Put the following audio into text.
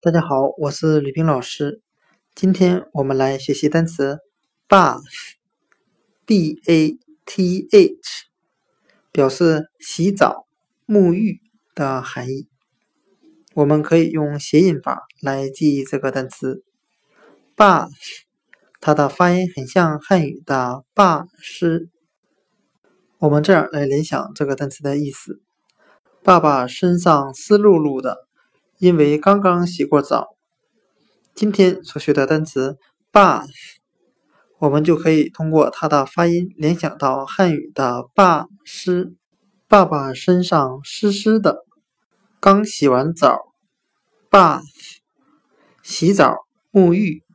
大家好，我是吕冰老师。今天我们来学习单词 bath，b a t h，表示洗澡、沐浴的含义。我们可以用谐音法来记忆这个单词 bath，它的发音很像汉语的灞师。我们这样来联想这个单词的意思：爸爸身上湿漉漉的。因为刚刚洗过澡，今天所学的单词 bath，我们就可以通过它的发音联想到汉语的爸湿。爸爸身上湿湿的，刚洗完澡，bath，洗澡沐浴。